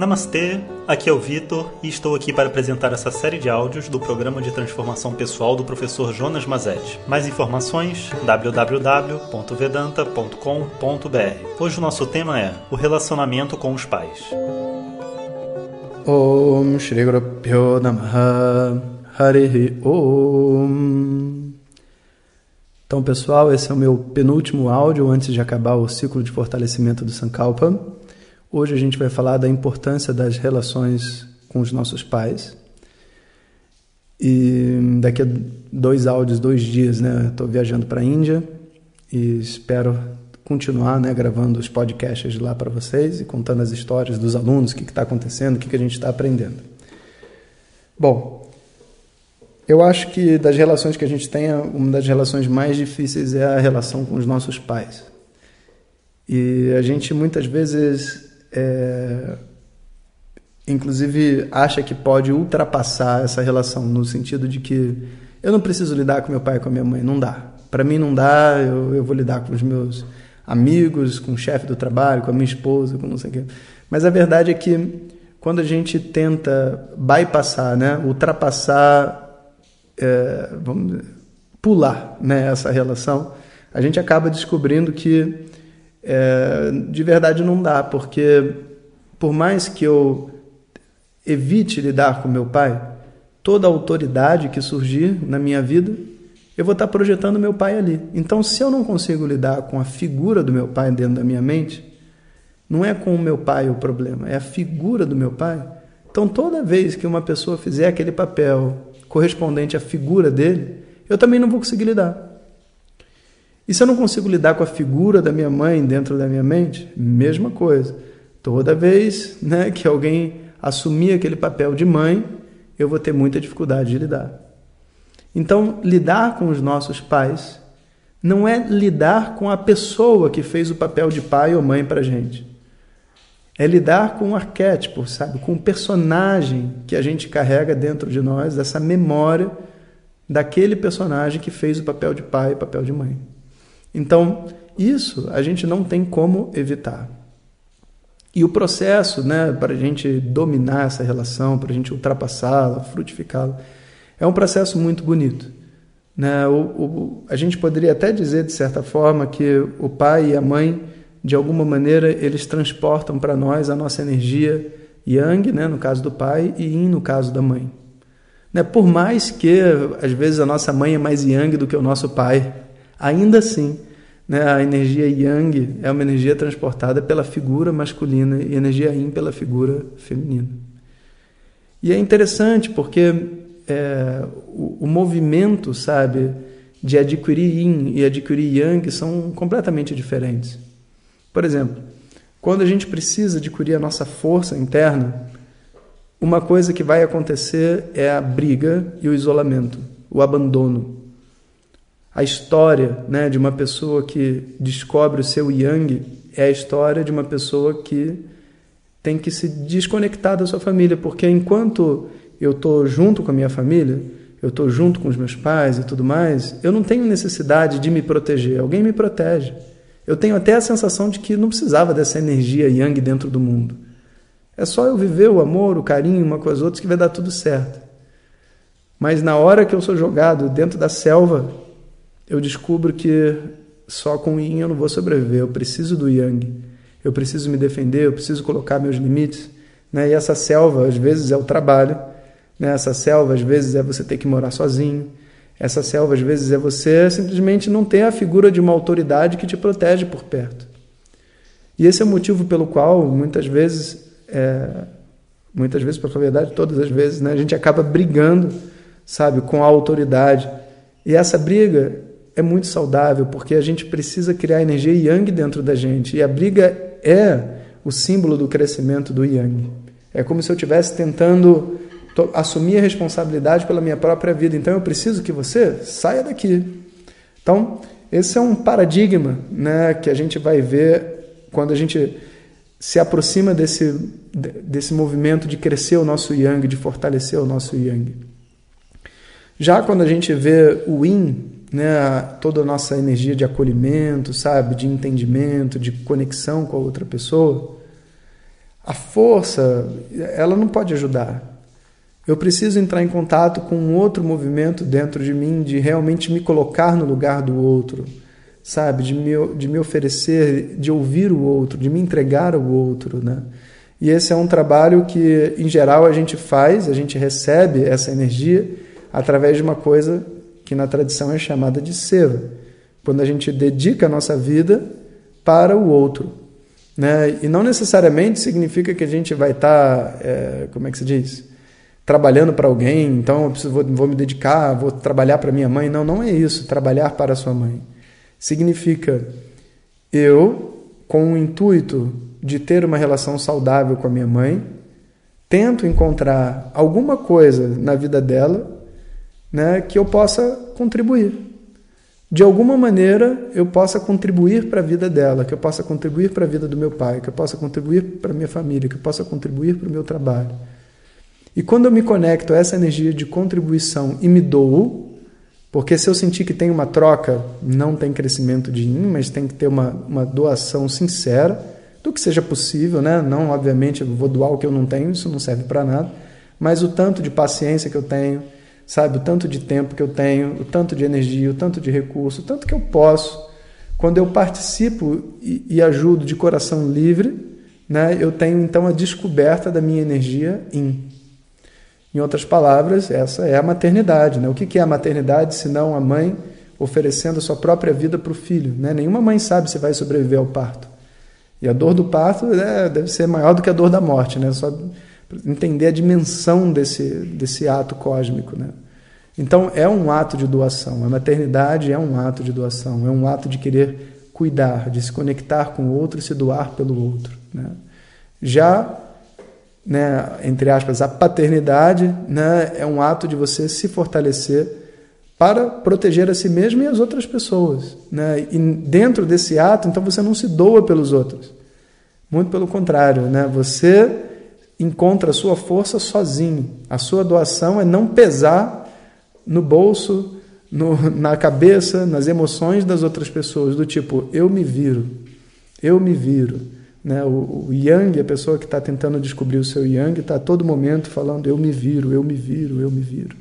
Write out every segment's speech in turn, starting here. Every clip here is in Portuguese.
Namastê, aqui é o Vitor e estou aqui para apresentar essa série de áudios do programa de transformação pessoal do professor Jonas Mazetti. Mais informações www.vedanta.com.br. Hoje o nosso tema é o relacionamento com os pais. Om Shri Guru Namaha Harihi Om Então pessoal, esse é o meu penúltimo áudio antes de acabar o ciclo de fortalecimento do Sankalpa. Hoje a gente vai falar da importância das relações com os nossos pais. E daqui a dois áudios, dois dias, né? Estou viajando para a Índia e espero continuar né, gravando os podcasts lá para vocês e contando as histórias dos alunos, o que está acontecendo, o que, que a gente está aprendendo. Bom, eu acho que das relações que a gente tem, uma das relações mais difíceis é a relação com os nossos pais. E a gente muitas vezes é, inclusive acha que pode ultrapassar essa relação no sentido de que eu não preciso lidar com meu pai e com a minha mãe, não dá. Para mim não dá, eu, eu vou lidar com os meus amigos, com o chefe do trabalho, com a minha esposa, com não sei o quê. Mas a verdade é que quando a gente tenta bypassar, né, ultrapassar, é, vamos pular né, essa relação, a gente acaba descobrindo que é, de verdade não dá, porque por mais que eu evite lidar com meu pai, toda autoridade que surgir na minha vida, eu vou estar projetando meu pai ali. Então, se eu não consigo lidar com a figura do meu pai dentro da minha mente, não é com o meu pai o problema, é a figura do meu pai. Então, toda vez que uma pessoa fizer aquele papel correspondente à figura dele, eu também não vou conseguir lidar. E se eu não consigo lidar com a figura da minha mãe dentro da minha mente, mesma coisa. Toda vez né, que alguém assumir aquele papel de mãe, eu vou ter muita dificuldade de lidar. Então, lidar com os nossos pais não é lidar com a pessoa que fez o papel de pai ou mãe para gente. É lidar com o arquétipo, sabe? Com o personagem que a gente carrega dentro de nós, essa memória daquele personagem que fez o papel de pai e papel de mãe. Então, isso a gente não tem como evitar. E o processo né, para a gente dominar essa relação, para a gente ultrapassá-la, frutificá-la, é um processo muito bonito. Né? O, o, a gente poderia até dizer, de certa forma, que o pai e a mãe, de alguma maneira, eles transportam para nós a nossa energia yang, né, no caso do pai, e yin, no caso da mãe. Né? Por mais que, às vezes, a nossa mãe é mais yang do que o nosso pai, Ainda assim, né, a energia yang é uma energia transportada pela figura masculina e a energia yin pela figura feminina. E é interessante porque é, o, o, movimento, sabe, de adquirir yin e adquirir yang são completamente diferentes. Por exemplo, quando a gente precisa adquirir a nossa força interna, uma coisa que vai acontecer é a briga e o isolamento, o abandono a história né, de uma pessoa que descobre o seu yang é a história de uma pessoa que tem que se desconectar da sua família, porque enquanto eu estou junto com a minha família, eu estou junto com os meus pais e tudo mais, eu não tenho necessidade de me proteger, alguém me protege. Eu tenho até a sensação de que não precisava dessa energia yang dentro do mundo. É só eu viver o amor, o carinho uma com as outras que vai dar tudo certo. Mas na hora que eu sou jogado dentro da selva eu descubro que só com o yin eu não vou sobreviver, eu preciso do yang. Eu preciso me defender, eu preciso colocar meus limites. Né? E essa selva, às vezes, é o trabalho. Né? Essa selva, às vezes, é você ter que morar sozinho. Essa selva, às vezes, é você simplesmente não ter a figura de uma autoridade que te protege por perto. E esse é o motivo pelo qual, muitas vezes, é, muitas vezes, para falar a verdade, todas as vezes, né, a gente acaba brigando, sabe, com a autoridade. E essa briga é muito saudável, porque a gente precisa criar energia yang dentro da gente. E a briga é o símbolo do crescimento do yang. É como se eu estivesse tentando assumir a responsabilidade pela minha própria vida. Então eu preciso que você saia daqui. Então, esse é um paradigma né, que a gente vai ver quando a gente se aproxima desse, desse movimento de crescer o nosso yang, de fortalecer o nosso yang. Já quando a gente vê o yin né, toda a nossa energia de acolhimento, sabe, de entendimento, de conexão com a outra pessoa, a força, ela não pode ajudar. Eu preciso entrar em contato com um outro movimento dentro de mim, de realmente me colocar no lugar do outro, sabe? De me, de me oferecer, de ouvir o outro, de me entregar ao outro, né? E esse é um trabalho que, em geral, a gente faz, a gente recebe essa energia através de uma coisa que na tradição é chamada de seva, quando a gente dedica a nossa vida para o outro. Né? E não necessariamente significa que a gente vai estar, tá, é, como é que se diz? Trabalhando para alguém, então eu preciso, vou, vou me dedicar, vou trabalhar para minha mãe. Não, não é isso, trabalhar para a sua mãe. Significa eu, com o intuito de ter uma relação saudável com a minha mãe, tento encontrar alguma coisa na vida dela né, que eu possa contribuir de alguma maneira eu possa contribuir para a vida dela, que eu possa contribuir para a vida do meu pai, que eu possa contribuir para a minha família, que eu possa contribuir para o meu trabalho. E quando eu me conecto a essa energia de contribuição e me dou, porque se eu sentir que tem uma troca, não tem crescimento de mim, mas tem que ter uma, uma doação sincera, do que seja possível, né? Não, obviamente, eu vou doar o que eu não tenho, isso não serve para nada, mas o tanto de paciência que eu tenho, sabe? O tanto de tempo que eu tenho, o tanto de energia, o tanto de recurso, o tanto que eu posso. Quando eu participo e, e ajudo de coração livre, né, eu tenho então a descoberta da minha energia em. Em outras palavras, essa é a maternidade. Né? O que é a maternidade se não a mãe oferecendo a sua própria vida para o filho? Né? Nenhuma mãe sabe se vai sobreviver ao parto. E a dor do parto né, deve ser maior do que a dor da morte, né? Só entender a dimensão desse, desse ato cósmico. Né? Então é um ato de doação, a maternidade é um ato de doação, é um ato de querer cuidar, de se conectar com o outro e se doar pelo outro. Né? Já, né, entre aspas, a paternidade né, é um ato de você se fortalecer para proteger a si mesmo e as outras pessoas. Né? E dentro desse ato, então você não se doa pelos outros. Muito pelo contrário, né? você encontra a sua força sozinho. A sua doação é não pesar no bolso, no, na cabeça, nas emoções das outras pessoas, do tipo, eu me viro, eu me viro. Né? O, o Yang, a pessoa que está tentando descobrir o seu Yang, está a todo momento falando, eu me viro, eu me viro, eu me viro.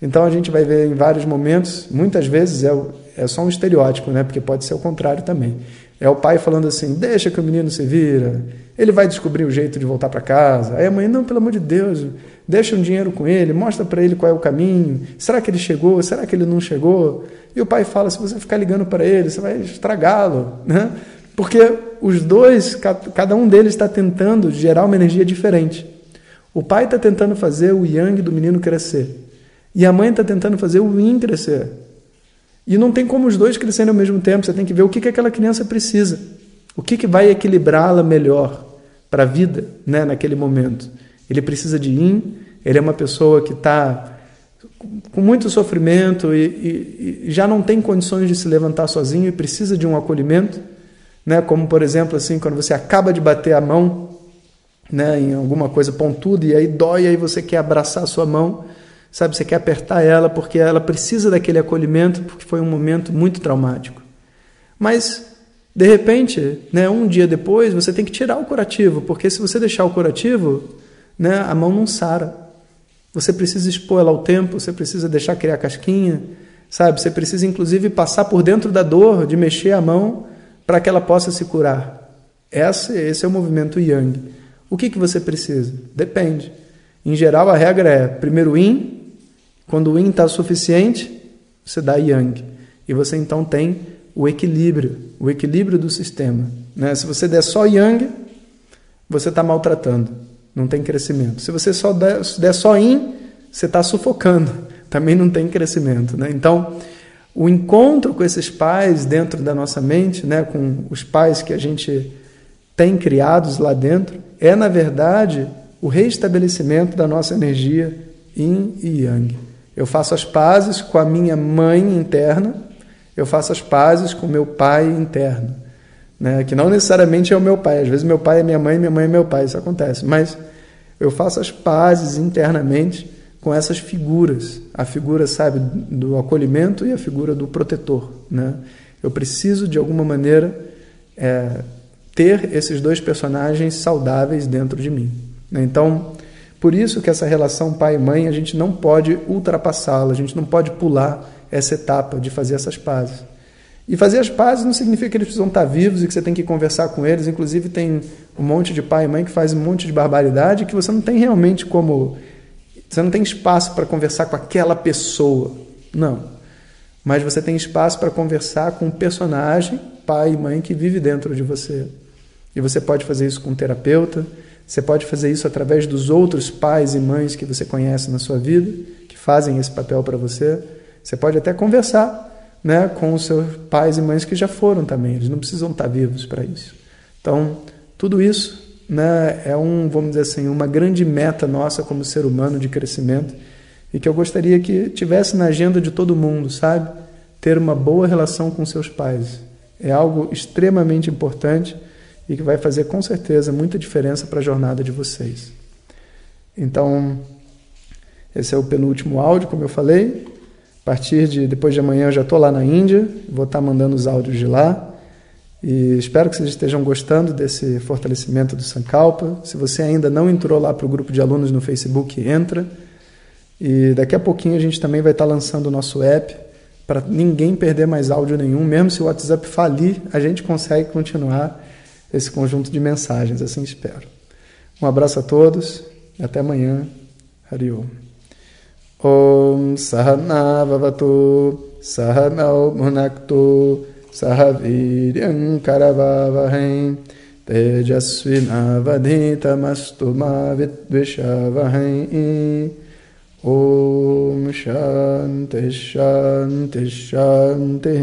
Então a gente vai ver em vários momentos, muitas vezes é, é só um estereótipo, né? porque pode ser o contrário também. É o pai falando assim: deixa que o menino se vira, ele vai descobrir o jeito de voltar para casa. Aí a mãe: não, pelo amor de Deus, deixa um dinheiro com ele, mostra para ele qual é o caminho. Será que ele chegou? Será que ele não chegou? E o pai fala: se você ficar ligando para ele, você vai estragá-lo. Né? Porque os dois, cada um deles está tentando gerar uma energia diferente. O pai está tentando fazer o yang do menino crescer. E a mãe está tentando fazer o yin crescer. E não tem como os dois crescerem ao mesmo tempo. Você tem que ver o que, que aquela criança precisa. O que, que vai equilibrá-la melhor para a vida né, naquele momento. Ele precisa de yin, ele é uma pessoa que está com muito sofrimento e, e, e, já não tem condições de se levantar sozinho e precisa de um acolhimento. Né, como, por exemplo, assim, quando você acaba de bater a mão né, em alguma coisa pontuda e aí dói, e aí você quer abraçar a sua mão Sabe, você quer apertar ela porque ela precisa daquele acolhimento, porque foi um momento muito traumático. Mas, de repente, né, um dia depois, você tem que tirar o curativo, porque se você deixar o curativo, né, a mão não sara. Você precisa expor ela ao tempo, você precisa deixar criar casquinha, sabe? Você precisa, inclusive, passar por dentro da dor, de mexer a mão, para que ela possa se curar. Esse, esse é o movimento Yang. O que, que você precisa? Depende. Em geral, a regra é primeiro Yin, quando o yin está suficiente, você dá yang. E você então tem o equilíbrio, o equilíbrio do sistema. Né? Se você der só yang, você está maltratando, não tem crescimento. Se você só der, der só yin, você está sufocando, também não tem crescimento. Né? Então, o encontro com esses pais dentro da nossa mente, né, com os pais que a gente tem criados lá dentro, é na verdade o reestabelecimento da nossa energia yin e yang. Eu faço as pazes com a minha mãe interna, eu faço as pazes com meu pai interno. Né? Que não necessariamente é o meu pai, às vezes meu pai é minha mãe, minha mãe é meu pai, isso acontece. Mas eu faço as pazes internamente com essas figuras. A figura, sabe, do acolhimento e a figura do protetor. Né? Eu preciso, de alguma maneira, é, ter esses dois personagens saudáveis dentro de mim. Né? Então, por isso que essa relação pai e mãe a gente não pode ultrapassá-la, a gente não pode pular essa etapa de fazer essas pazes. E fazer as pazes não significa que eles precisam estar vivos e que você tem que conversar com eles. Inclusive, tem um monte de pai e mãe que faz um monte de barbaridade que você não tem realmente como. Você não tem espaço para conversar com aquela pessoa. Não. Mas você tem espaço para conversar com o personagem, pai e mãe, que vive dentro de você. E você pode fazer isso com um terapeuta, você pode fazer isso através dos outros pais e mães que você conhece na sua vida, que fazem esse papel para você. Você pode até conversar né, com os seus pais e mães que já foram também, eles não precisam estar vivos para isso. Então, tudo isso né, é um, vamos dizer assim, uma grande meta nossa como ser humano de crescimento e que eu gostaria que tivesse na agenda de todo mundo, sabe? Ter uma boa relação com seus pais. É algo extremamente importante e que vai fazer com certeza muita diferença para a jornada de vocês. Então, esse é o penúltimo áudio, como eu falei. A partir de depois de amanhã eu já estou lá na Índia, vou estar tá mandando os áudios de lá. E espero que vocês estejam gostando desse fortalecimento do Sankalpa. Se você ainda não entrou lá para o grupo de alunos no Facebook, entra. E daqui a pouquinho a gente também vai estar tá lançando o nosso app para ninguém perder mais áudio nenhum. Mesmo se o WhatsApp falir, a gente consegue continuar esse conjunto de mensagens, assim espero. Um abraço a todos e até amanhã. Hariom. ॐ सहनावतु सहनौ भुनक्तु सह वीर्यङ्करवावहै तेजस्विनावधीतमस्तु मा विद्विषावहै। ॐ शान्तिः शान्तिः शान्तिः